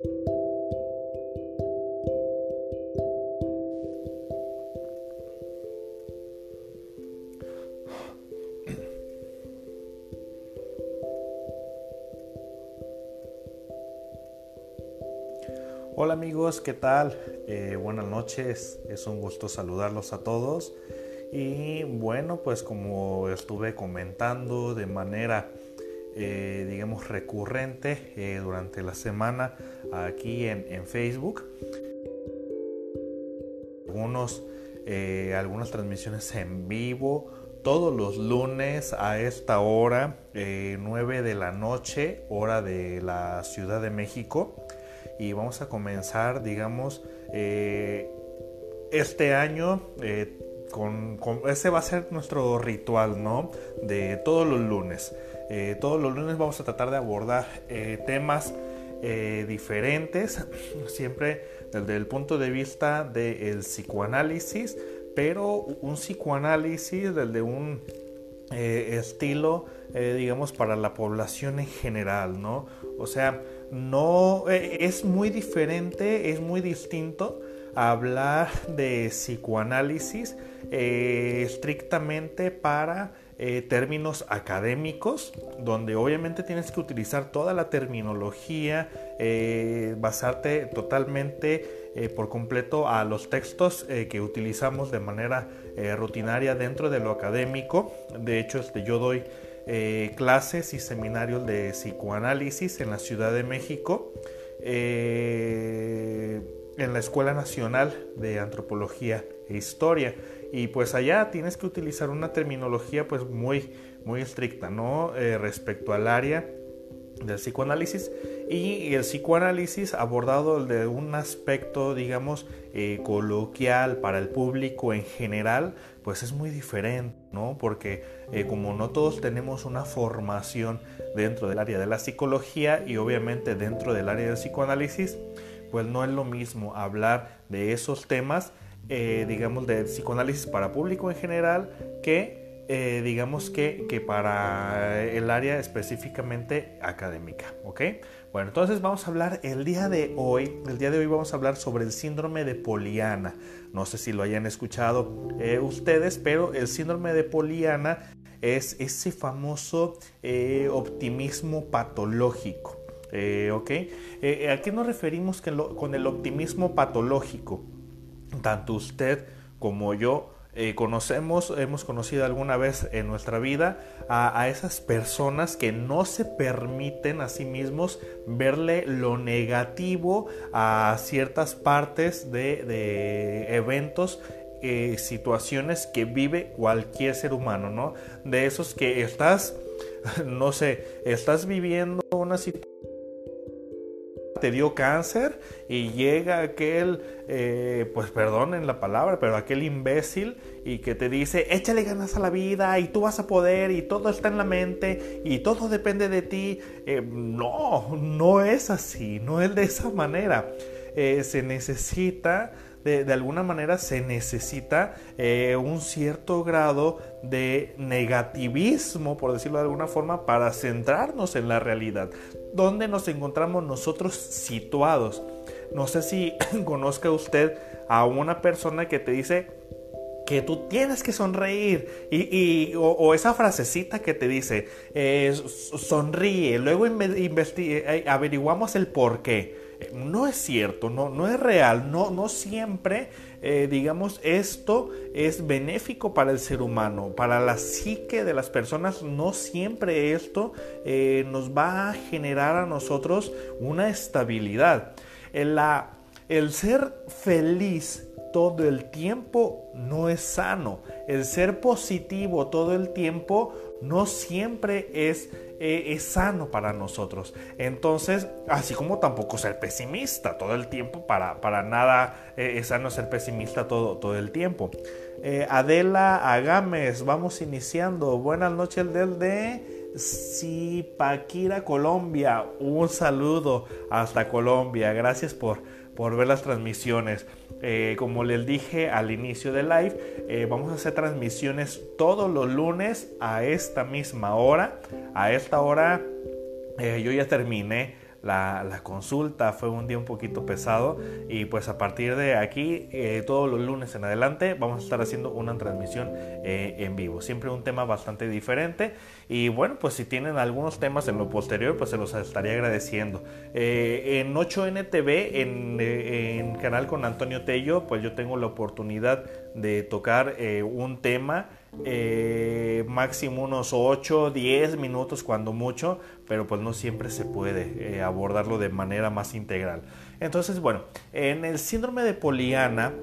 Hola amigos, ¿qué tal? Eh, buenas noches, es un gusto saludarlos a todos. Y bueno, pues como estuve comentando de manera, eh, digamos, recurrente eh, durante la semana aquí en, Facebook, algunos, algunas transmisiones en vivo, todos los lunes a esta hora, 9 de la noche, hora de la Ciudad de México y vamos a comenzar, digamos, eh, este año eh, con, ese va a ser nuestro ritual, ¿no? De todos los lunes. Eh, todos los lunes vamos a tratar de abordar temas diferentes, siempre desde el punto de vista del psicoanálisis, pero un psicoanálisis desde un estilo, digamos, para la población en general, ¿no? O sea, no eh, es muy diferente, es muy distinto hablar de psicoanálisis eh, estrictamente para eh, términos académicos, donde obviamente tienes que utilizar toda la terminología, basarte totalmente por completo a los textos que utilizamos de manera rutinaria dentro de lo académico. De hecho, este, yo doy eh, clases y seminarios de psicoanálisis en la Ciudad de México, eh, en la Escuela Nacional de Antropología e Historia. Y pues allá tienes que utilizar una terminología pues muy, muy estricta, ¿no? Eh, respecto al área del psicoanálisis y el psicoanálisis abordado de un aspecto digamos coloquial para el público en general pues es muy diferente, ¿no? Porque eh, como no todos tenemos una formación dentro del área de la psicología y obviamente dentro del área del psicoanálisis, pues no es lo mismo hablar de esos temas, eh, digamos, de psicoanálisis para público en general, que eh, digamos que, que, para el área específicamente académica, ¿ok? Bueno, entonces vamos a hablar el día de hoy, el día de hoy vamos a hablar sobre el síndrome de Poliana. No sé si lo hayan escuchado eh, ustedes, pero el síndrome de Poliana es ese famoso eh, optimismo patológico. ¿ok? ¿A qué nos referimos con el optimismo patológico? Tanto usted como yo eh, conocemos, hemos conocido alguna vez en nuestra vida a, esas personas que no se permiten a sí mismos verle lo negativo a ciertas partes de, eventos eh, situaciones que vive cualquier ser humano, ¿no? De esos que estás, no sé, estás viviendo una situación te dio cáncer y llega aquel, eh, pues perdonen la palabra, pero aquel imbécil y que te dice, échale ganas a la vida y tú vas a poder y todo está en la mente y todo depende de ti. Eh, no, no es así, no es de esa manera. Eh, se necesita de, alguna manera se necesita eh, un cierto grado de negativismo, por decirlo de alguna forma, para centrarnos en la realidad. ¿Dónde nos encontramos nosotros situados? No sé si conozca usted a una persona que te dice que tú tienes que sonreír y, o, esa frasecita que te dice eh, sonríe, luego eh, averiguamos el por qué no es cierto, no, no es real, no, no siempre, eh, digamos, esto es benéfico para el ser humano, para la psique de las personas, no siempre esto eh, nos va a generar a nosotros una estabilidad. La, el ser feliz todo el tiempo no es sano. El ser positivo todo el tiempo no siempre es eh, es sano para nosotros. Entonces, así como tampoco ser pesimista todo el tiempo, para, para nada eh, es sano ser pesimista todo, todo el tiempo. Eh, Adela Agames, vamos iniciando. Buenas noches del de Zipaquira, Colombia. Un saludo hasta Colombia. Gracias por, por ver las transmisiones. Eh, como les dije al inicio del live, eh, vamos a hacer transmisiones todos los lunes a esta misma hora. A esta hora eh, yo ya terminé la, consulta, fue un día un poquito pesado y pues a partir de aquí, eh, todos los lunes en adelante, vamos a estar haciendo una transmisión eh, en vivo. Siempre un tema bastante diferente y bueno, pues si tienen algunos temas en lo posterior, pues se los estaría agradeciendo. Eh, en 8NTV, en, en canal con Antonio Tello, pues yo tengo la oportunidad de tocar un tema eh, máximo unos 8, 10 minutos cuando mucho, pero pues no siempre se puede eh, abordarlo de manera más integral. Entonces, bueno, en el síndrome de Poliana,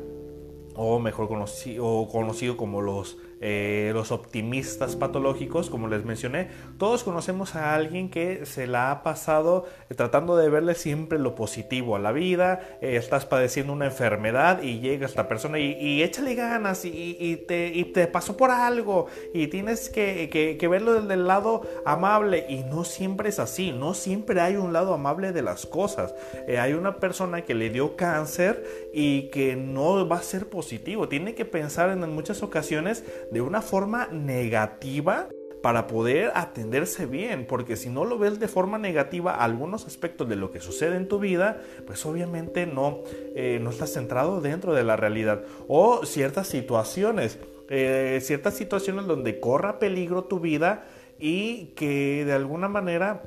o mejor conocido, o conocido como los eh, los optimistas patológicos, como les mencioné, todos conocemos a alguien que se la ha pasado eh, tratando de verle siempre lo positivo a la vida, eh, estás padeciendo una enfermedad y llega esta persona y, échale ganas y, te, te, pasó por algo y tienes que, verlo desde el lado amable y no siempre es así, no siempre hay un lado amable de las cosas. hay una persona que le dio cáncer y que no va a ser positivo, tiene que pensar en muchas ocasiones de una forma negativa para poder atenderse bien, porque si no lo ves de forma negativa algunos aspectos de lo que sucede en tu vida, pues obviamente no, eh, no estás centrado dentro de la realidad. O ciertas situaciones, eh, ciertas situaciones donde corra peligro tu vida y que de alguna manera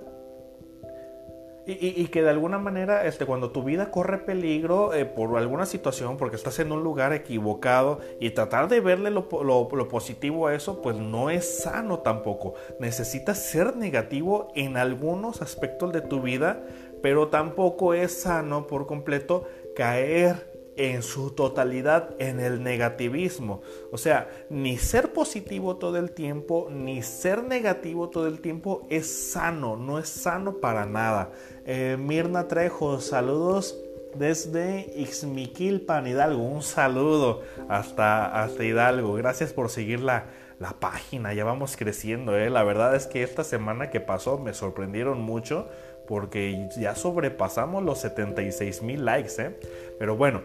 y, que de alguna manera, este, cuando tu vida corre peligro eh, por alguna situación, porque estás en un lugar equivocado y tratar de verle lo, positivo a eso, pues no es sano tampoco. Necesitas ser negativo en algunos aspectos de tu vida, pero tampoco es sano por completo caer en su totalidad en el negativismo. O sea, ni ser positivo todo el tiempo, ni ser negativo todo el tiempo es sano, no es sano para nada. Eh, Mirna Trejo, saludos desde Ixmiquilpan, Hidalgo. Un saludo hasta, hasta Hidalgo. Gracias por seguir la, la página. Ya vamos creciendo. ¿eh? La verdad es que esta semana que pasó me sorprendieron mucho porque ya sobrepasamos los 76 mil likes. ¿eh? Pero bueno,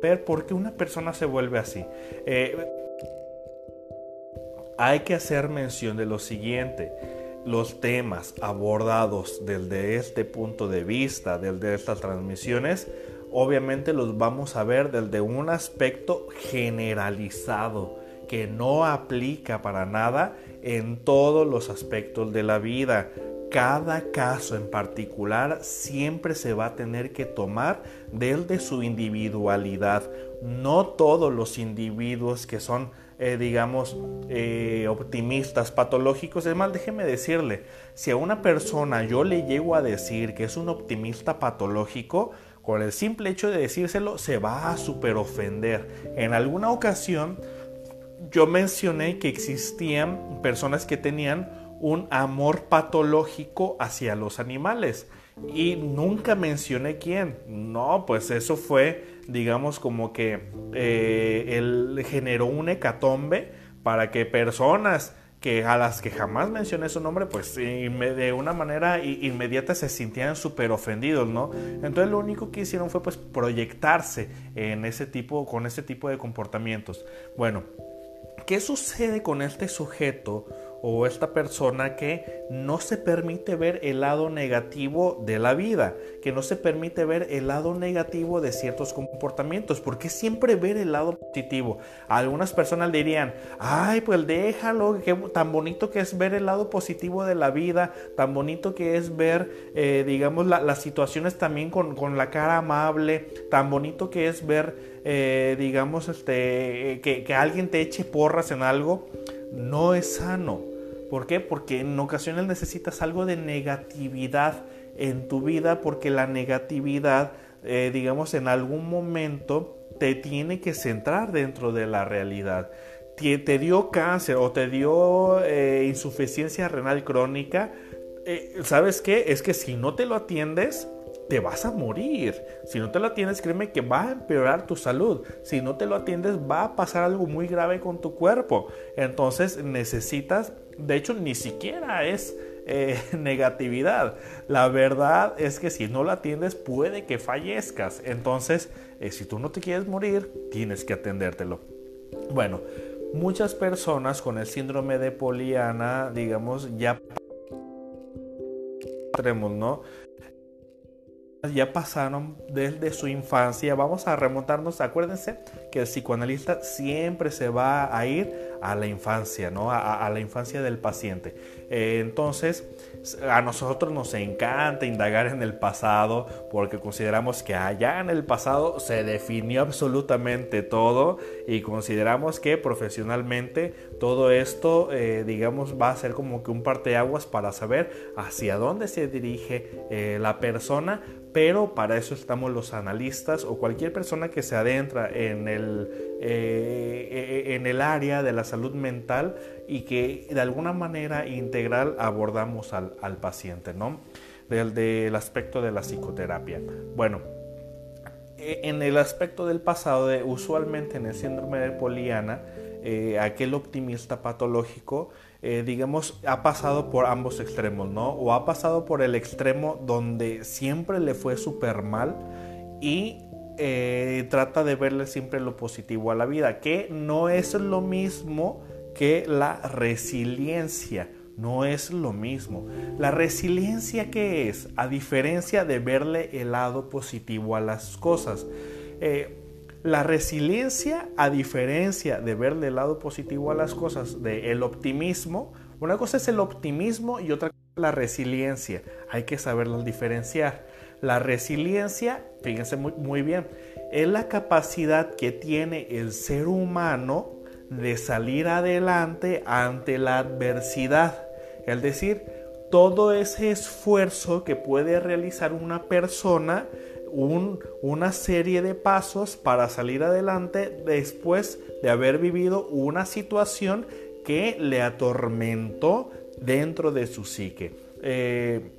ver por qué una persona se vuelve así. Eh, hay que hacer mención de lo siguiente. Los temas abordados desde este punto de vista, desde estas transmisiones, obviamente los vamos a ver desde un aspecto generalizado que no aplica para nada en todos los aspectos de la vida cada caso en particular siempre se va a tener que tomar desde su individualidad. No todos los individuos que son, eh, digamos, eh, optimistas, patológicos. Es más, déjeme decirle, si a una persona yo le llego a decir que es un optimista patológico, con el simple hecho de decírselo se va a super ofender. En alguna ocasión yo mencioné que existían personas que tenían un amor patológico hacia los animales. Y nunca mencioné quién. No, pues eso fue, digamos, como que eh, él generó un hecatombe para que personas que a las que jamás mencioné su nombre, pues de una manera inmediata se sintieran súper ofendidos, ¿no? Entonces lo único que hicieron fue pues proyectarse en ese tipo, con ese tipo de comportamientos. Bueno, ¿qué sucede con este sujeto o esta persona que no se permite ver el lado negativo de la vida, que no se permite ver el lado negativo de ciertos comportamientos, porque siempre ver el lado positivo. Algunas personas dirían, ay, pues déjalo, que tan bonito que es ver el lado positivo de la vida, tan bonito que es ver, eh, digamos, las situaciones también con, con, la cara amable, tan bonito que es ver, eh, digamos, este, que, que alguien te eche porras en algo no es sano. ¿Por qué? Porque en ocasiones necesitas algo de negatividad en tu vida porque la negatividad, eh, digamos, en algún momento te tiene que centrar dentro de la realidad. Te, dio cáncer o te dio eh, insuficiencia renal crónica. Eh, ¿Sabes qué? Es que si no te lo atiendes, te vas a morir. Si no te lo atiendes, créeme que va a empeorar tu salud. Si no te lo atiendes, va a pasar algo muy grave con tu cuerpo. Entonces necesitas, de hecho, ni siquiera es eh, negatividad. La verdad es que si no lo atiendes, puede que fallezcas. Entonces, eh, si tú no te quieres morir, tienes que atendértelo. Bueno, muchas personas con el síndrome de Poliana, digamos, ya ¿no? Ya pasaron desde su infancia. Vamos a remontarnos, acuérdense que el psicoanalista siempre se va a ir a la infancia, ¿no? A, la infancia del paciente. Eh, entonces, a nosotros nos encanta indagar en el pasado porque consideramos que allá en el pasado se definió absolutamente todo y consideramos que profesionalmente todo esto, eh, digamos, va a ser como que un parteaguas para saber hacia dónde se dirige eh, la persona pero para eso estamos los analistas o cualquier persona que se adentra en el, eh, en el área de la salud mental y que de alguna manera integral abordamos al, paciente, ¿no? Del, del aspecto de la psicoterapia. Bueno, e, en el aspecto del pasado, de, usualmente en el síndrome de Poliana, eh, aquel optimista patológico, eh, digamos, ha pasado por ambos extremos, ¿no? O ha pasado por el extremo donde siempre le fue súper mal y eh, trata de verle siempre lo positivo a la vida, que no es lo mismo que la resiliencia. No es lo mismo. La resiliencia que es, a diferencia de verle el lado positivo a las cosas. La resiliencia, a diferencia de verle el lado positivo a las cosas, de el optimismo, una cosa es el optimismo y otra cosa es la resiliencia. Hay que saberlo diferenciar. La resiliencia, fíjense muy, muy bien, es la capacidad que tiene el ser humano de salir adelante ante la adversidad. Es decir, todo ese esfuerzo que puede realizar una persona una serie de pasos para salir adelante después de haber vivido una situación que le atormentó dentro de su psique. Eh,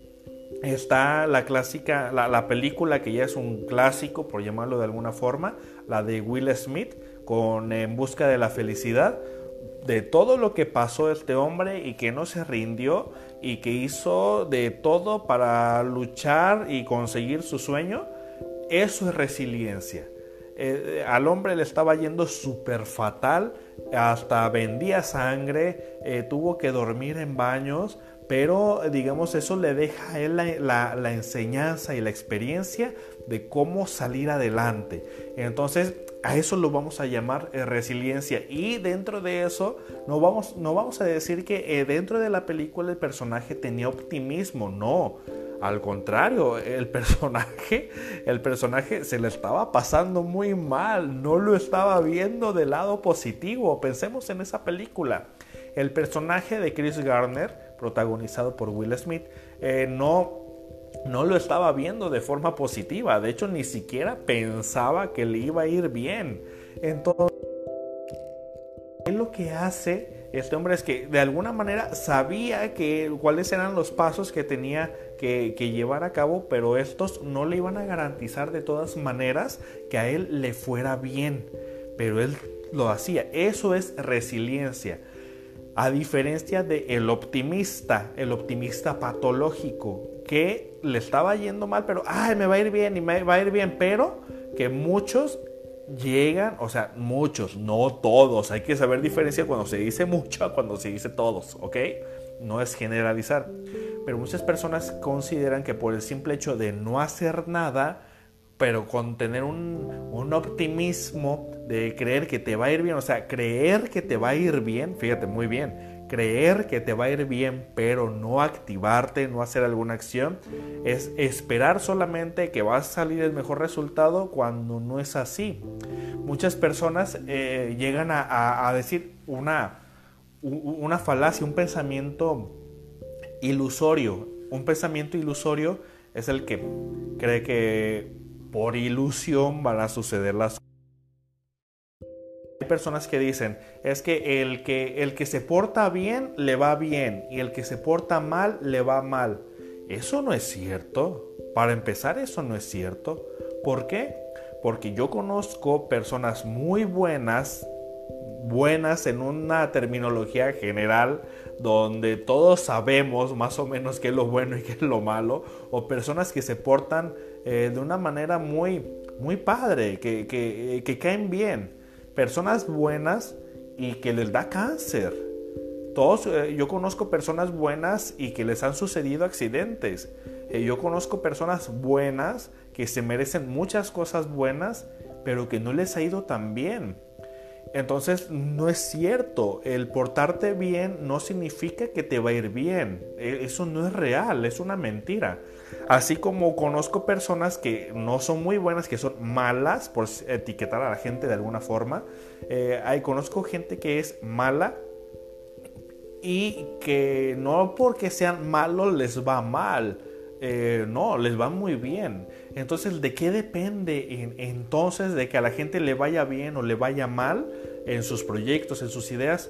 está la clásica, la, película que ya es un clásico, por llamarlo de alguna forma, la de Will Smith con En Busca de la Felicidad, de todo lo que pasó este hombre y que no se rindió y que hizo de todo para luchar y conseguir su sueño eso es resiliencia. Eh, al hombre le estaba yendo súper fatal, hasta vendía sangre, eh, tuvo que dormir en baños, pero digamos eso le deja a él la, enseñanza y la experiencia de cómo salir adelante. Entonces a eso lo vamos a llamar eh, resiliencia y dentro de eso no vamos, no vamos a decir que dentro de la película el personaje tenía optimismo, no al contrario, el personaje, el personaje se le estaba pasando muy mal, no lo estaba viendo del lado positivo. Pensemos en esa película. El personaje de Chris Garner, protagonizado por Will Smith, eh, no, no lo estaba viendo de forma positiva. De hecho, ni siquiera pensaba que le iba a ir bien. Entonces, ¿qué lo que hace? Este hombre es que de alguna manera sabía que, cuáles eran los pasos que tenía que, llevar a cabo, pero estos no le iban a garantizar de todas maneras que a él le fuera bien. Pero él lo hacía. Eso es resiliencia. A diferencia de optimista, el optimista patológico, que le estaba yendo mal, pero ay, me va a ir bien y me va a ir bien, pero que muchos llegan, o sea, muchos, no todos. Hay que saber diferencia cuando se dice mucho cuando se dice todos, ¿ok? No es generalizar. Pero muchas personas consideran que por el simple hecho de no hacer nada, pero con tener un, un, optimismo de creer que te va a ir bien, o sea, creer que te va a ir bien, fíjate muy bien, creer que te va a ir bien, pero no activarte, no hacer alguna acción, es esperar solamente que vas a salir el mejor resultado cuando no es así. Muchas personas eh, llegan a, decir una, una falacia, un pensamiento ilusorio. Un pensamiento ilusorio es el que cree que por ilusión van a suceder las cosas personas que dicen, es que el, que el que se porta bien le va bien y el que se porta mal le va mal. Eso no es cierto. Para empezar, eso no es cierto. ¿Por qué? Porque yo conozco personas muy buenas, buenas en una terminología general donde todos sabemos más o menos qué es lo bueno y qué es lo malo, o personas que se portan eh, de una manera muy, muy padre, que, que caen bien personas buenas y que les da cáncer. todos, eh, yo conozco personas buenas y que les han sucedido accidentes. Eh, yo conozco personas buenas que se merecen muchas cosas buenas, pero que no les ha ido tan bien. Entonces no es cierto, el portarte bien no significa que te va a ir bien, e, eso no es real, es una mentira. Así como conozco personas que no son muy buenas, que son malas, por etiquetar a la gente de alguna forma, eh, conozco gente que es mala y que no porque sean malos les va mal. Eh, no, les va muy bien. Entonces, ¿de qué depende entonces de que a la gente le vaya bien o le vaya mal en sus proyectos, en sus ideas?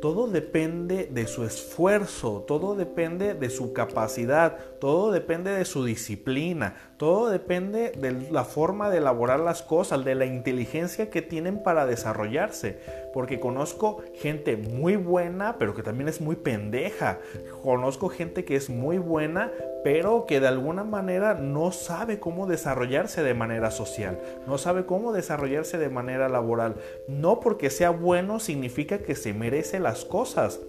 Todo depende de su esfuerzo, todo depende de su capacidad, todo depende de su disciplina, todo depende de la forma de elaborar las cosas, de la inteligencia que tienen para desarrollarse. Porque conozco gente muy buena, pero que también es muy pendeja. Conozco gente que es muy buena, pero que de alguna manera no sabe cómo desarrollarse de manera social, no sabe cómo desarrollarse de manera laboral. No porque sea bueno significa que se merece las cosas.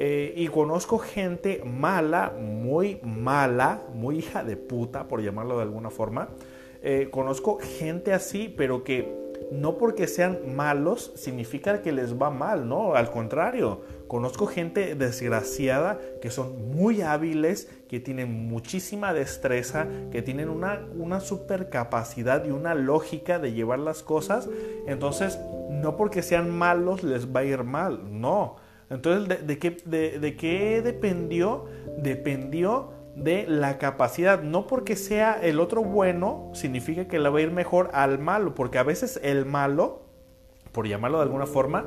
Eh, y conozco gente mala, muy mala, muy hija de puta, por llamarlo de alguna forma. Eh, conozco gente así, pero que no porque sean malos significa que les va mal, no, al contrario. Conozco gente desgraciada que son muy hábiles, que tienen muchísima destreza, que tienen una, una y una lógica de llevar las cosas. Entonces, no porque sean malos les va a ir mal, no. Entonces, ¿de, qué, qué dependió? Dependió de la capacidad. No porque sea el otro bueno, significa que le va a ir mejor al malo, porque a veces el malo, por llamarlo de alguna forma,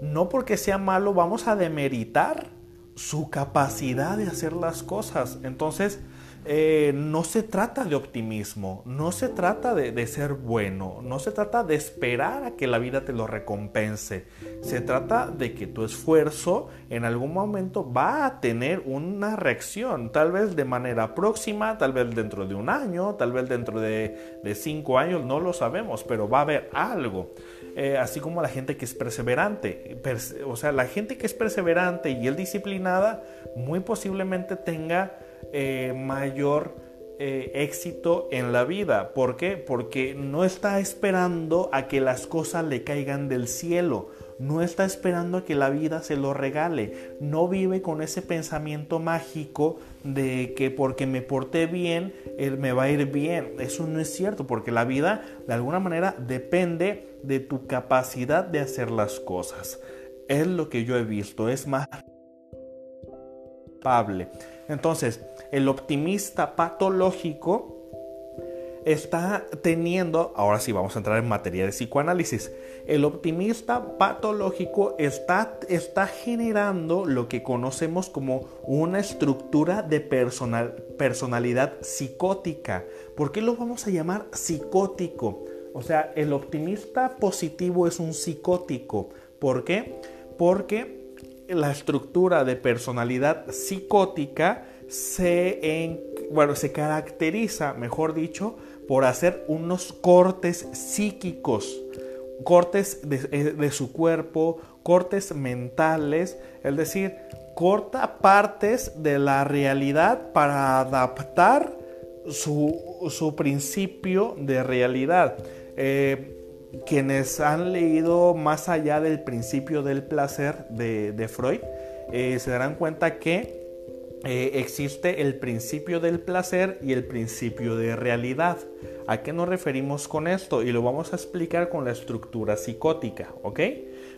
no porque sea malo vamos a demeritar su capacidad de hacer las cosas. Entonces, eh, no se trata de optimismo, no se trata de, ser bueno, no se trata de esperar a que la vida te lo recompense. Se trata de que tu esfuerzo en algún momento va a tener una reacción, tal vez de manera próxima, tal vez dentro de un año, tal vez dentro de, cinco años, no lo sabemos, pero va a haber algo. Eh, así como la gente que es perseverante. o sea, la gente que es perseverante y es disciplinada, muy posiblemente tenga eh, mayor eh, éxito en la vida. ¿Por qué? Porque no está esperando a que las cosas le caigan del cielo. No está esperando a que la vida se lo regale. No vive con ese pensamiento mágico de que porque me porté bien, él me va a ir bien. Eso no es cierto, porque la vida de alguna manera depende de tu capacidad de hacer las cosas. Es lo que yo he visto, es más entonces, el optimista patológico está teniendo, ahora sí vamos a entrar en materia de psicoanálisis, el optimista patológico está, está generando lo que conocemos como una estructura de personal, personalidad psicótica. ¿Por qué lo vamos a llamar psicótico? O sea, el optimista positivo es un psicótico. ¿Por qué? Porque la estructura de personalidad psicótica se, bueno, se caracteriza, mejor dicho, por hacer unos cortes psíquicos, cortes de, eh, su cuerpo, cortes mentales, es decir, corta partes de la realidad para adaptar su, principio de realidad. Eh, quienes han leído más allá del principio del placer de, Freud, eh, se darán cuenta que eh, existe el principio del placer y el principio de realidad. ¿A qué nos referimos con esto? Y lo vamos a explicar con la estructura psicótica, ¿ok?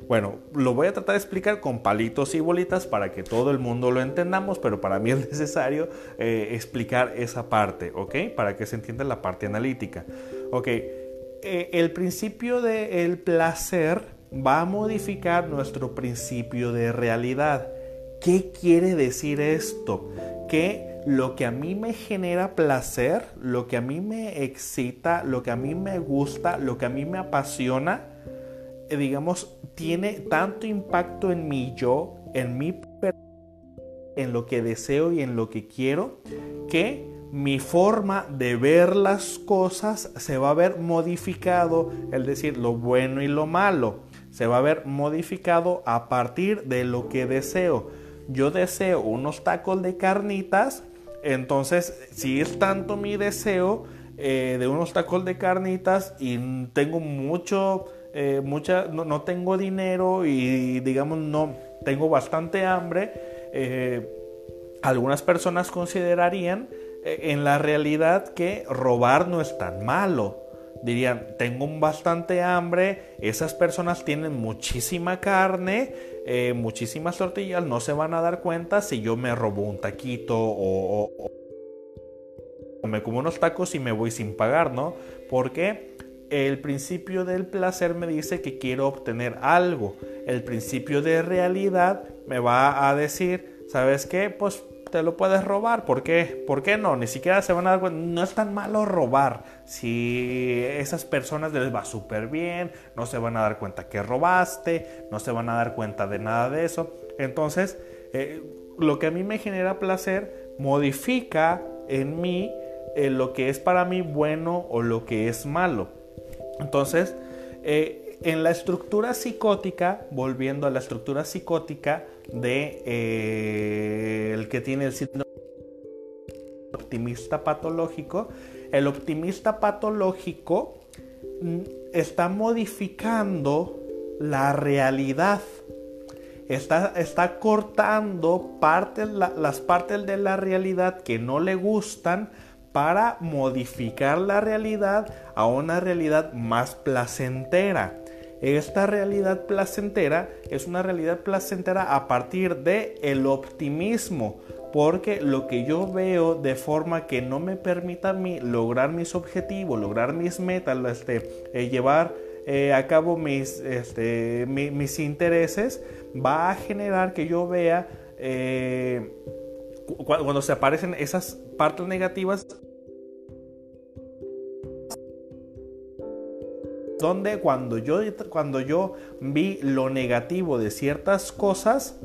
Bueno, lo voy a tratar de explicar con palitos y bolitas para que todo el mundo lo entendamos, pero para mí es necesario eh, explicar esa parte, ¿ok? Para que se entienda la parte analítica. Ok, eh, el principio del placer va a modificar nuestro principio de realidad. ¿Qué quiere decir esto? Que lo que a mí me genera placer, lo que a mí me excita, lo que a mí me gusta, lo que a mí me apasiona, eh, digamos, tiene tanto impacto en mi yo, en mi en lo que deseo y en lo que quiero, que mi forma de ver las cosas se va a ver modificado, es decir, lo bueno y lo malo. se va a ver modificado a partir de lo que deseo. Yo deseo unos tacos de carnitas, entonces si es tanto mi deseo eh, de unos tacos de carnitas y tengo mucho, eh, no, tengo dinero y digamos no tengo bastante hambre, eh, algunas personas considerarían en la realidad que robar no es tan malo dirían, tengo bastante hambre, esas personas tienen muchísima carne, eh, muchísimas tortillas, no se van a dar cuenta si yo me robo un taquito o, me como unos tacos y me voy sin pagar, ¿no? Porque el principio del placer me dice que quiero obtener algo. El principio de realidad me va a decir, ¿sabes qué? Pues te lo puedes robar. ¿Por qué? ¿Por qué no? Ni siquiera se van a dar cuenta. No es tan malo robar. Si esas personas les va súper bien, no se van a dar cuenta que robaste, no se van a dar cuenta de nada de eso. Entonces, eh, lo que a mí me genera placer modifica en mí eh, lo que es para mí bueno o lo que es malo. Entonces, eh, en la estructura psicótica, volviendo a la estructura psicótica de eh, el que tiene el síndrome optimista patológico, el optimista patológico mm, está modificando la realidad. Está, está cortando partes, las partes de la realidad que no le gustan para modificar la realidad a una realidad más placentera. Esta realidad placentera es una realidad placentera a partir de el optimismo, porque lo que yo veo de forma que no me permita a mí lograr mis objetivos, lograr mis metas, este, eh, llevar eh, a cabo mis, este, mis intereses, va a generar que yo vea eh, cuando se aparecen esas partes negativas donde cuando yo, cuando yo vi lo negativo de ciertas cosas,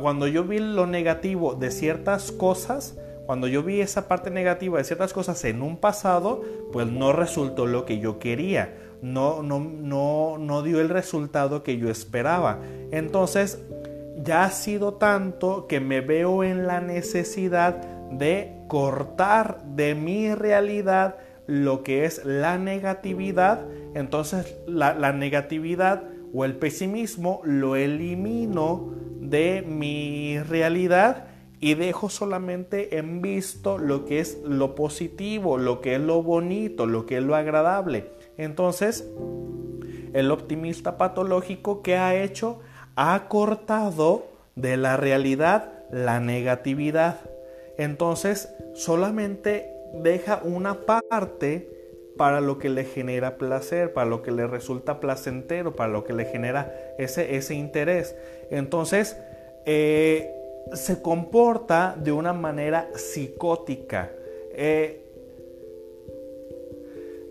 cuando yo vi lo negativo de ciertas cosas, cuando yo vi esa parte negativa de ciertas cosas en un pasado, pues no resultó lo que yo quería, no, no, no, no dio el resultado que yo esperaba. Entonces, ya ha sido tanto que me veo en la necesidad de cortar de mi realidad lo que es la negatividad, entonces la, negatividad o el pesimismo lo elimino de mi realidad y dejo solamente en visto lo que es lo positivo, lo que es lo bonito, lo que es lo agradable. Entonces, el optimista patológico que ha hecho ha cortado de la realidad la negatividad. Entonces, solamente deja una parte para lo que le genera placer, para lo que le resulta placentero, para lo que le genera ese, ese interés. Entonces, eh, se comporta de una manera psicótica. Eh,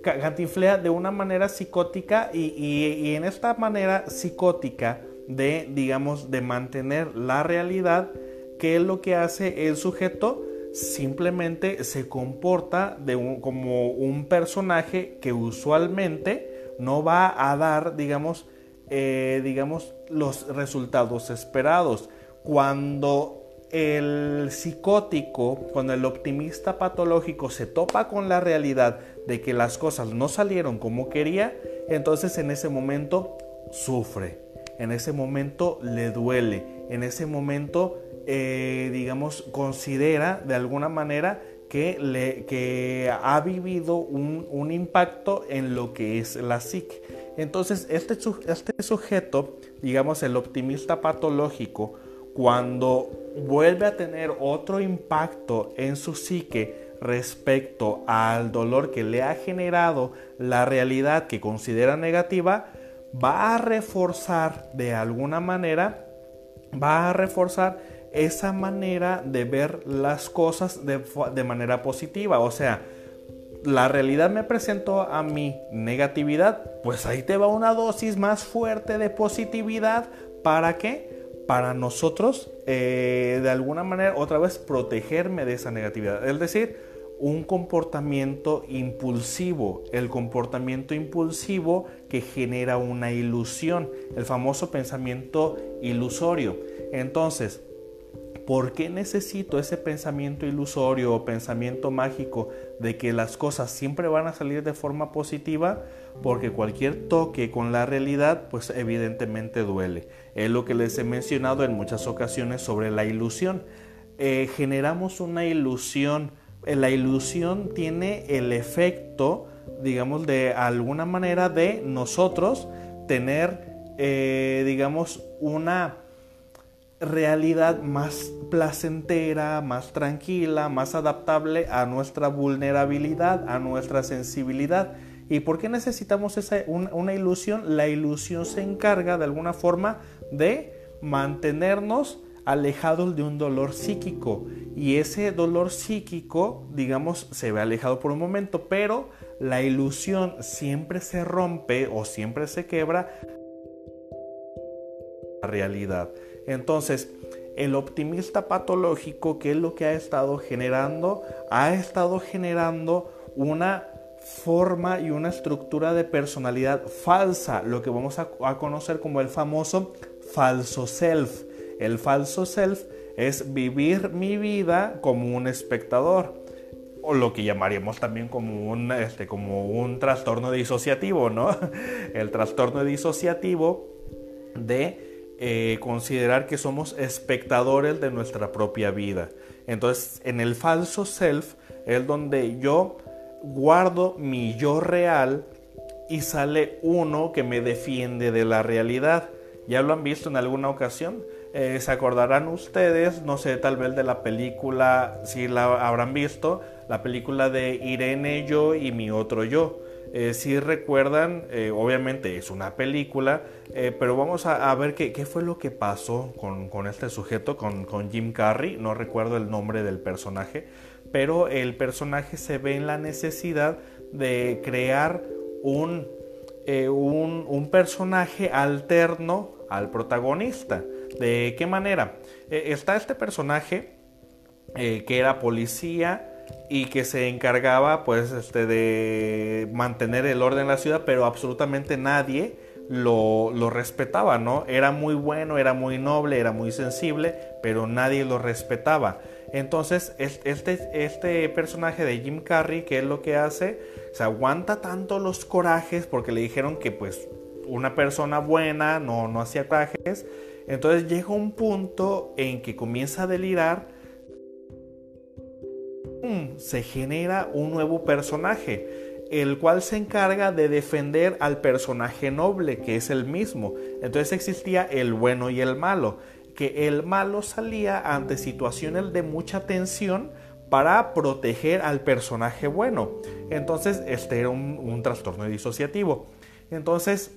de una manera psicótica y, y, en esta manera psicótica de, digamos, de mantener la realidad, ¿qué es lo que hace el sujeto? Simplemente se comporta como un personaje que usualmente no va a dar, digamos, eh, digamos, los resultados esperados. Cuando el psicótico, cuando el optimista patológico se topa con la realidad de que las cosas no salieron como quería, entonces en ese momento sufre, en ese momento le duele, en ese momento eh, digamos, considera de alguna manera que, le, que ha vivido un, impacto en lo que es la psique. Entonces, este, este sujeto, digamos, el optimista patológico, cuando vuelve a tener otro impacto en su psique respecto al dolor que le ha generado la realidad que considera negativa, va a reforzar de alguna manera, va a reforzar esa manera de ver las cosas de, manera positiva. O sea, la realidad me presentó a mi negatividad, pues ahí te va una dosis más fuerte de positividad. ¿Para qué? Para nosotros, eh, de alguna manera, otra vez protegerme de esa negatividad. Es decir, un comportamiento impulsivo, el comportamiento impulsivo que genera una ilusión, el famoso pensamiento ilusorio. Entonces, ¿por qué necesito ese pensamiento ilusorio o pensamiento mágico de que las cosas siempre van a salir de forma positiva? Porque cualquier toque con la realidad, pues evidentemente duele. Es lo que les he mencionado en muchas ocasiones sobre la ilusión. Eh, generamos una ilusión la ilusión tiene el efecto, digamos, de alguna manera de nosotros tener, eh, digamos, una realidad más placentera, más tranquila, más adaptable a nuestra vulnerabilidad, a nuestra sensibilidad. ¿Y por qué necesitamos esa, una ilusión? La ilusión se encarga de alguna forma de mantenernos alejados de un dolor psíquico y ese dolor psíquico, digamos, se ve alejado por un momento, pero la ilusión siempre se rompe o siempre se quebra la realidad. Entonces, el optimista patológico, ¿qué es lo que ha estado generando? Ha estado generando una forma y una estructura de personalidad falsa, lo que vamos a, a conocer como el famoso falso self. El falso self es vivir mi vida como un espectador o lo que llamaríamos también como un, este, como un trastorno disociativo, ¿no? El trastorno disociativo de eh, considerar que somos espectadores de nuestra propia vida. Entonces, en el falso self es donde yo guardo mi yo real y sale uno que me defiende de la realidad. ¿Ya lo han visto en alguna ocasión? Eh, se acordarán ustedes, no sé, tal vez de la película, si la habrán visto, la película de Irene Yo y mi otro yo. Eh, si recuerdan, eh, obviamente es una película, pero vamos a, ver qué, fue lo que pasó con, este sujeto, con, Jim Carrey, no recuerdo el nombre del personaje, pero el personaje se ve en la necesidad de crear un, un, personaje alterno al protagonista. ¿De qué manera? Eh, está este personaje eh, que era policía y que se encargaba pues este, de mantener el orden en la ciudad, pero absolutamente nadie lo, lo, respetaba, ¿no? Era muy bueno, era muy noble, era muy sensible, pero nadie lo respetaba. Entonces, este, este personaje de Jim Carrey, ¿qué es lo que hace? Se aguanta tanto los corajes porque le dijeron que pues una persona buena no, no hacía corajes entonces llega un punto en que comienza a delirar, se genera un nuevo personaje, el cual se encarga de defender al personaje noble, que es el mismo. Entonces existía el bueno y el malo, que el malo salía ante situaciones de mucha tensión para proteger al personaje bueno. Entonces este era un, un trastorno disociativo. Entonces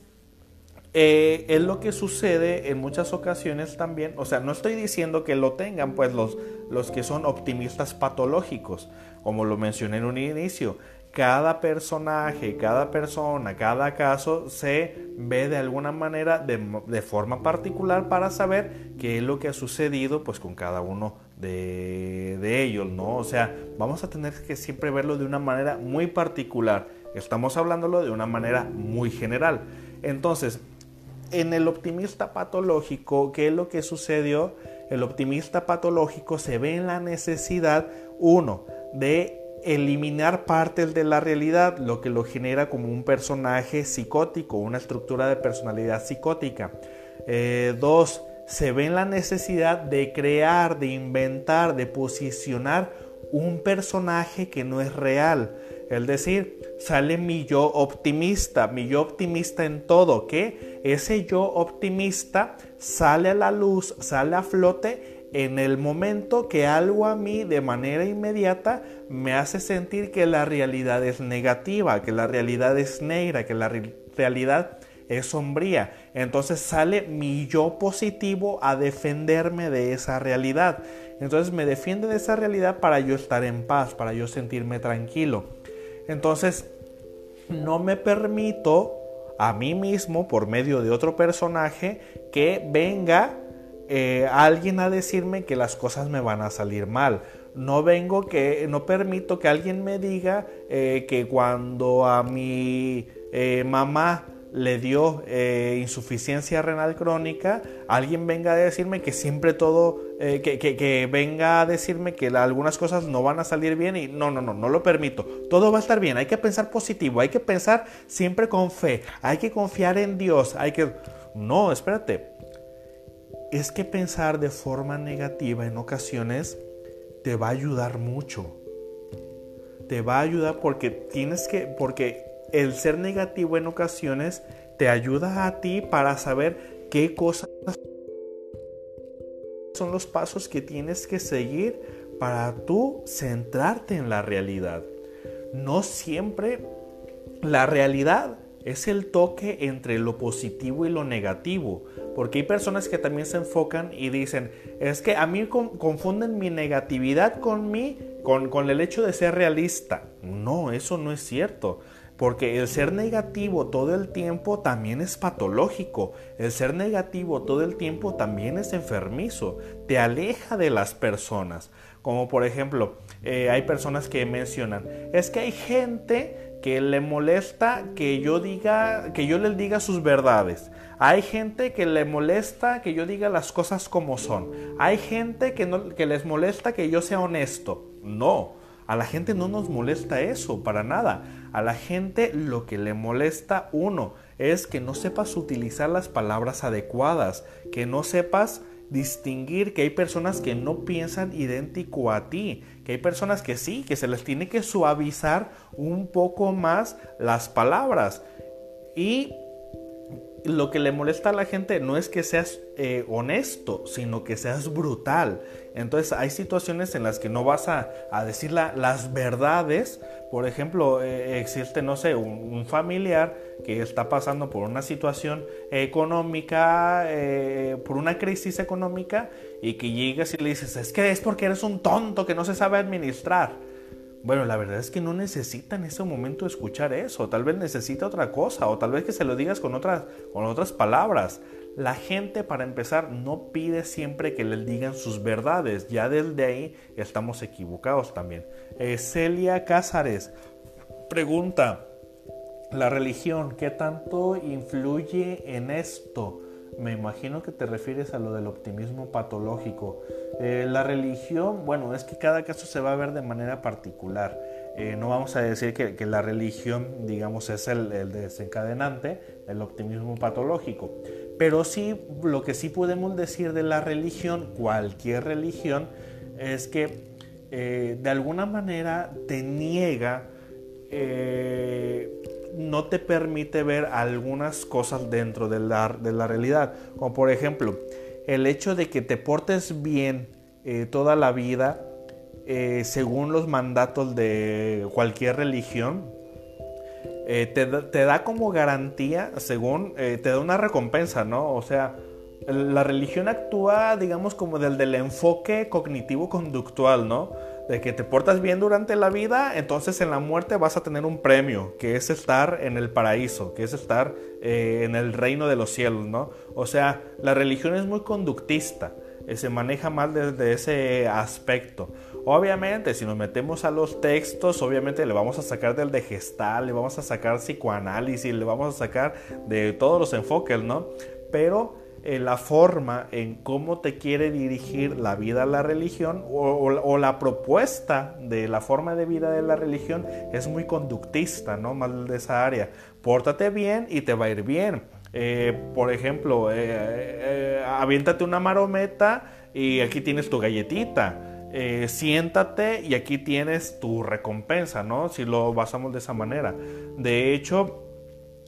eh, es lo que sucede en muchas ocasiones también, o sea, no estoy diciendo que lo tengan pues los, los que son optimistas patológicos, como lo mencioné en un inicio, cada personaje, cada persona, cada caso se ve de alguna manera de, de, forma particular para saber qué es lo que ha sucedido pues con cada uno de, de, ellos, ¿no? O sea, vamos a tener que siempre verlo de una manera muy particular. Estamos hablándolo de una manera muy general. Entonces, en el optimista patológico, ¿qué es lo que sucedió? El optimista patológico se ve en la necesidad, uno, de eliminar partes de la realidad, lo que lo genera como un personaje psicótico, una estructura de personalidad psicótica. Eh, dos, se ve en la necesidad de crear, de inventar, de posicionar un personaje que no es real. Es decir, sale mi yo optimista, mi yo optimista en todo, que ese yo optimista sale a la luz, sale a flote en el momento que algo a mí de manera inmediata me hace sentir que la realidad es negativa, que la realidad es negra, que la realidad es sombría. Entonces sale mi yo positivo a defenderme de esa realidad. Entonces me defiende de esa realidad para yo estar en paz, para yo sentirme tranquilo. Entonces, no me permito a mí mismo, por medio de otro personaje, que venga eh, alguien a decirme que las cosas me van a salir mal. no vengo que, no permito que alguien me diga eh, que cuando a mi eh, mamá le dio eh, insuficiencia renal crónica, alguien venga a decirme que siempre todo, que, que, venga a decirme que algunas cosas no van a salir bien y no, no, no, no lo permito. Todo va a estar bien, hay que pensar positivo, hay que pensar siempre con fe, hay que confiar en Dios, hay que... No, espérate. Es que pensar de forma negativa en ocasiones te va a ayudar mucho. Te va a ayudar porque tienes que, porque el ser negativo en ocasiones te ayuda a ti para saber qué cosas son los pasos que tienes que seguir para tú centrarte en la realidad. No siempre la realidad es el toque entre lo positivo y lo negativo, porque hay personas que también se enfocan y dicen, es que a mí confunden mi negatividad con mí, con, con el hecho de ser realista. No, eso no es cierto. Porque el ser negativo todo el tiempo también es patológico. El ser negativo todo el tiempo también es enfermizo. Te aleja de las personas. Como por ejemplo, eh, hay personas que mencionan, es que hay gente que le molesta que yo diga, que yo les diga sus verdades. Hay gente que le molesta que yo diga las cosas como son. Hay gente que, no, que les molesta que yo sea honesto. No, a la gente no nos molesta eso, para nada. A la gente lo que le molesta, uno, es que no sepas utilizar las palabras adecuadas, que no sepas distinguir que hay personas que no piensan idéntico a ti, que hay personas que sí, que se les tiene que suavizar un poco más las palabras. Y lo que le molesta a la gente no es que seas eh, honesto, sino que seas brutal. Entonces hay situaciones en las que no vas a, decir las verdades. Por ejemplo, eh, existe, no sé, un, familiar que está pasando por una situación económica, eh, por una crisis económica, y que llegas y le dices, es que es porque eres un tonto que no se sabe administrar. Bueno, la verdad es que no necesita en ese momento escuchar eso, tal vez necesita otra cosa, o tal vez que se lo digas con otras, con otras palabras. La gente, para empezar, no pide siempre que le digan sus verdades, ya desde ahí estamos equivocados también. Eh, Celia Cázares pregunta, ¿la religión qué tanto influye en esto? Me imagino que te refieres a lo del optimismo patológico. Eh, la religión, bueno, es que cada caso se va a ver de manera particular. Eh, no vamos a decir que, la religión, digamos, es el, desencadenante del optimismo patológico. Pero sí, lo que sí podemos decir de la religión, cualquier religión, es que eh, de alguna manera te niega no te permite ver algunas cosas dentro de la, de la realidad. Como por ejemplo, el hecho de que te portes bien eh, toda la vida eh, según los mandatos de cualquier religión, eh, te, te, da como garantía, según, te da una recompensa, ¿no? O sea, la religión actúa, digamos, como del, del enfoque cognitivo-conductual, ¿no? De que te portas bien durante la vida, entonces en la muerte vas a tener un premio, que es estar en el paraíso, que es estar eh, en el reino de los cielos, ¿no? O sea, la religión es muy conductista, eh, se maneja más desde ese aspecto. Obviamente, si nos metemos a los textos, obviamente le vamos a sacar del de gestal, le vamos a sacar psicoanálisis, le vamos a sacar de todos los enfoques, ¿no? Pero eh, la forma en cómo te quiere dirigir la vida a la religión o, la propuesta de la forma de vida de la religión es muy conductista, ¿no? Más de esa área. Pórtate bien y te va a ir bien. Eh, por ejemplo, eh, aviéntate una marometa y aquí tienes tu galletita. siéntate y aquí tienes tu recompensa, ¿no? Si lo basamos de esa manera. De hecho,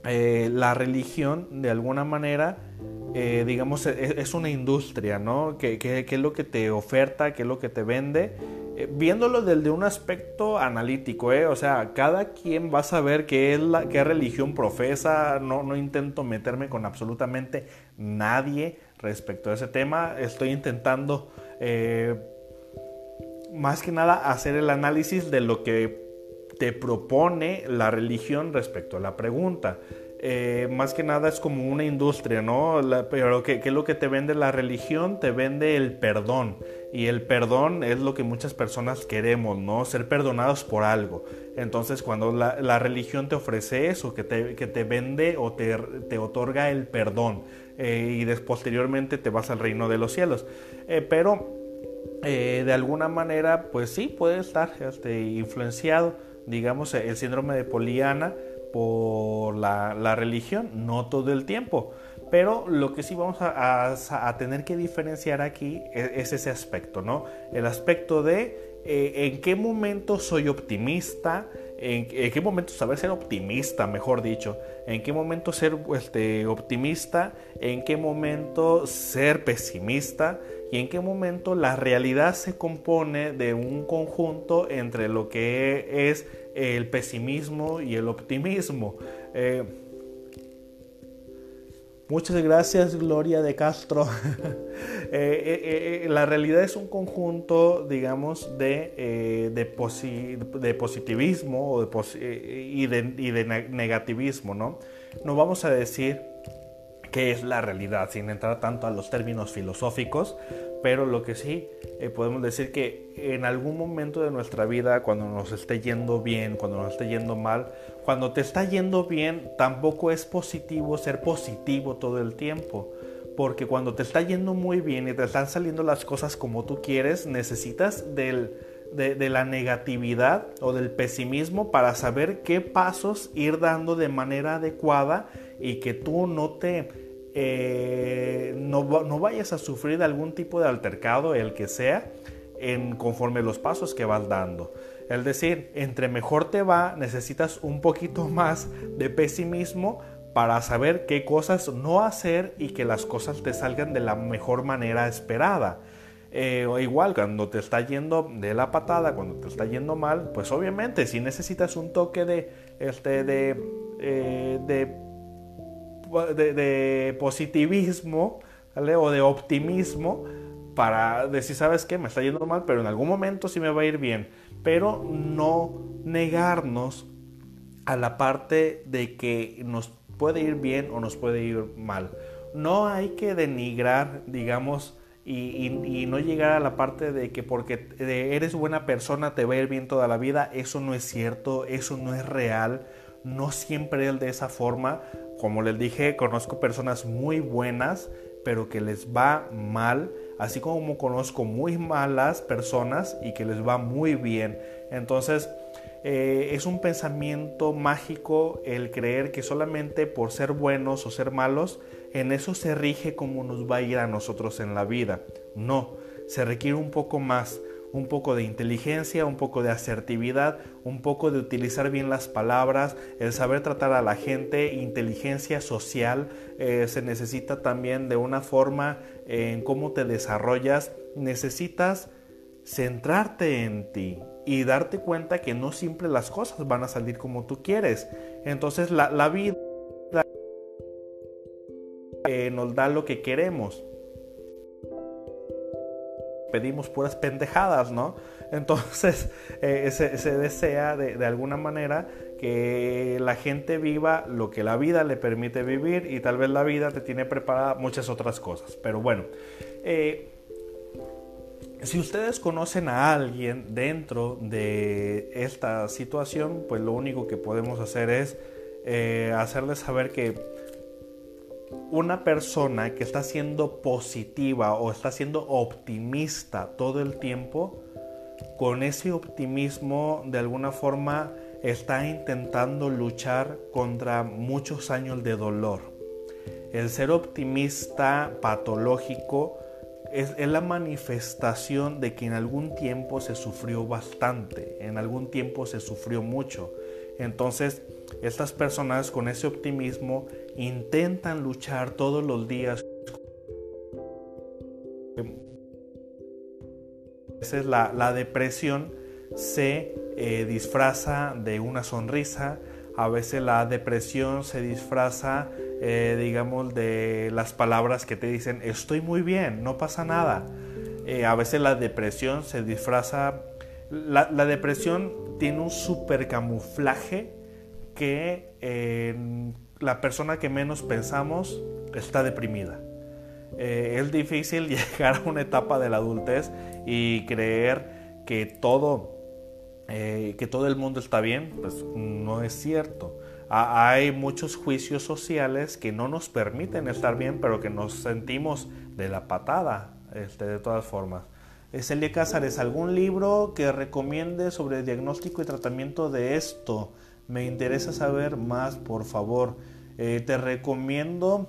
la religión, de alguna manera, eh, digamos, e, e, es, una industria, ¿no? ¿Qué, es lo que te oferta? ¿Qué es lo que te vende? Eh, viéndolo desde un aspecto analítico, ¿eh? O sea, cada quien va a saber qué, es la, qué religión profesa. No, no intento meterme con absolutamente nadie respecto a ese tema. Estoy intentando, eh, más que nada, hacer el análisis de lo que te propone la religión respecto a la pregunta. Eh, más que nada es como una industria, ¿no? pero ¿qué, es lo que te vende la religión? Te vende el perdón. Y el perdón es lo que muchas personas queremos, ¿no? Ser perdonados por algo. Entonces cuando la, religión te ofrece eso, que te, que te vende o te, te, otorga el perdón eh, y posteriormente te vas al reino de los cielos. Eh, pero de alguna manera, pues sí, puede estar este, influenciado, digamos, el síndrome de Poliana por la, religión, no todo el tiempo. Pero lo que sí vamos a, tener que diferenciar aquí e, es, ese aspecto, ¿no? El aspecto de eh, en qué momento soy optimista, en, qué momento saber ser optimista, mejor dicho, en qué momento ser este, optimista, en qué momento ser pesimista y en qué momento la realidad se compone de un conjunto entre lo que es el pesimismo y el optimismo. Eh, muchas gracias Gloria de Castro. Eh, eh, la realidad es un conjunto, digamos, de, de, positivismo y, de, y de negativismo, ¿no? No vamos a decir qué es la realidad, sin entrar tanto a los términos filosóficos, pero lo que sí eh, podemos decir que en algún momento de nuestra vida, cuando nos esté yendo bien, cuando nos esté yendo mal, cuando te está yendo bien, tampoco es positivo ser positivo todo el tiempo. Porque cuando te está yendo muy bien y te están saliendo las cosas como tú quieres, necesitas del, de, de, la negatividad o del pesimismo para saber qué pasos ir dando de manera adecuada y que tú no te eh, no, no, vayas a sufrir algún tipo de altercado, el que sea, en conforme los pasos que vas dando. Es decir, entre mejor te va, necesitas un poquito más de pesimismo para saber qué cosas no hacer y que las cosas te salgan de la mejor manera esperada. Eh, o igual, cuando te está yendo de la patada, cuando te está yendo mal, pues obviamente si necesitas un toque de, este, de, eh, de de, positivismo o de optimismo para decir, ¿sabes qué? Me está yendo mal, pero en algún momento sí me va a ir bien. Pero no negarnos a la parte de que nos puede ir bien o nos puede ir mal. No hay que denigrar, digamos, y, no llegar a la parte de que porque eres buena persona te va a ir bien toda la vida. Eso no es cierto, eso no es real. No siempre es de esa forma. Como les dije, conozco personas muy buenas, pero que les va mal, así como conozco muy malas personas y que les va muy bien. Entonces, eh, es un pensamiento mágico el creer que solamente por ser buenos o ser malos, en eso se rige como nos va a ir a nosotros en la vida. No, se requiere un poco más un poco de inteligencia, un poco de asertividad, un poco de utilizar bien las palabras, el saber tratar a la gente, inteligencia social, eh, se necesita también de una forma en cómo te desarrollas, necesitas centrarte en ti y darte cuenta que no siempre las cosas van a salir como tú quieres. Entonces la, vida eh, nos da lo que queremos pedimos puras pendejadas, ¿no? Entonces eh, se, desea de, alguna manera que la gente viva lo que la vida le permite vivir y tal vez la vida te tiene preparada muchas otras cosas. Pero bueno, eh, si ustedes conocen a alguien dentro de esta situación, pues lo único que podemos hacer es eh, hacerles saber que una persona que está siendo positiva o está siendo optimista todo el tiempo, con ese optimismo de alguna forma está intentando luchar contra muchos años de dolor. El ser optimista patológico es, la manifestación de que en algún tiempo se sufrió bastante, en algún tiempo se sufrió mucho. Entonces, estas personas con ese optimismo intentan luchar todos los días. A veces la, depresión se eh, disfraza de una sonrisa, a veces la depresión se disfraza, eh, digamos, de las palabras que te dicen, estoy muy bien, no pasa nada. Eh, a veces la depresión se disfraza, la, la depresión tiene un super camuflaje que la persona que menos pensamos está deprimida. Eh, es difícil llegar a una etapa de la adultez y creer que todo, eh, que todo el mundo está bien, pues no es cierto. hay muchos juicios sociales que no nos permiten estar bien, pero que nos sentimos de la patada, este, de todas formas. Celia Cázares, ¿algún libro que recomiende sobre diagnóstico y tratamiento de esto? Me interesa saber más, por favor. Eh, te recomiendo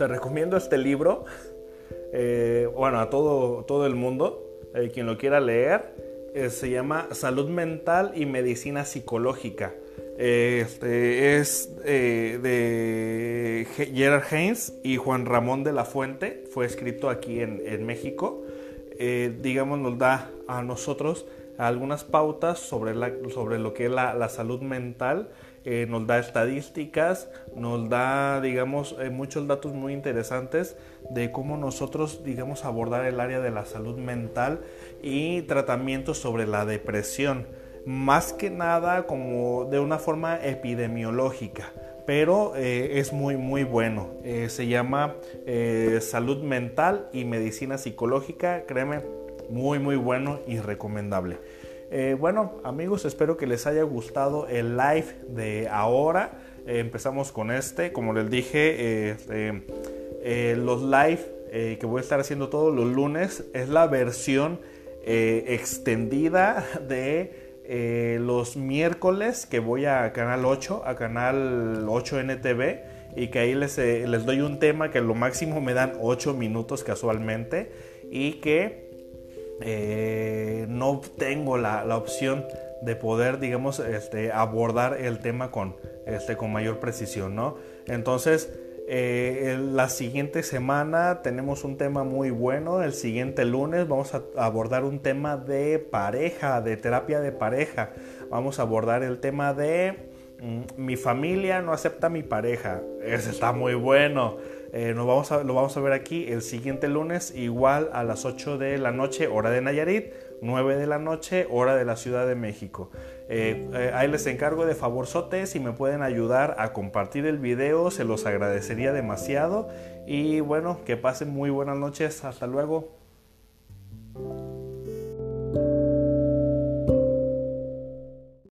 te recomiendo este libro, eh, bueno, a todo, todo el mundo, eh, quien lo quiera leer, eh, se llama Salud Mental y Medicina Psicológica. Este es de Gerard Haynes y Juan Ramón de la Fuente, fue escrito aquí en, México. digamos, nos da a nosotros algunas pautas sobre, la, sobre lo que es la, salud mental eh, nos da estadísticas, nos da, digamos, eh, muchos datos muy interesantes de cómo nosotros, digamos, abordar el área de la salud mental y tratamientos sobre la depresión, más que nada como de una forma epidemiológica pero eh, es muy muy bueno. se llama Salud Mental y Medicina Psicológica, créeme, muy muy bueno y recomendable. Eh, bueno, amigos, espero que les haya gustado el live de ahora. Eh, empezamos con este. Como les dije, este, los live que voy a estar haciendo todos los lunes es la versión extendida de los miércoles que voy a Canal 8, a Canal 8 NTV y que ahí les, les doy un tema que lo máximo me dan 8 minutos casualmente y que eh, no tengo la, opción de poder, digamos, este, abordar el tema con, este, con mayor precisión, ¿no? Entonces, eh, la siguiente semana tenemos un tema muy bueno. El siguiente lunes vamos a abordar un tema de pareja, de terapia de pareja. Vamos a abordar el tema de mm, mi familia no acepta mi pareja. Ese está muy bueno. Eh, vamos a, lo vamos a ver aquí el siguiente lunes, igual a las 8 de la noche, hora de Nayarit, 9 de la noche, hora de la Ciudad de México. Eh, eh, ahí les encargo de favorzote si me pueden ayudar a compartir el video, se los agradecería demasiado. Y bueno, que pasen muy buenas noches, hasta luego.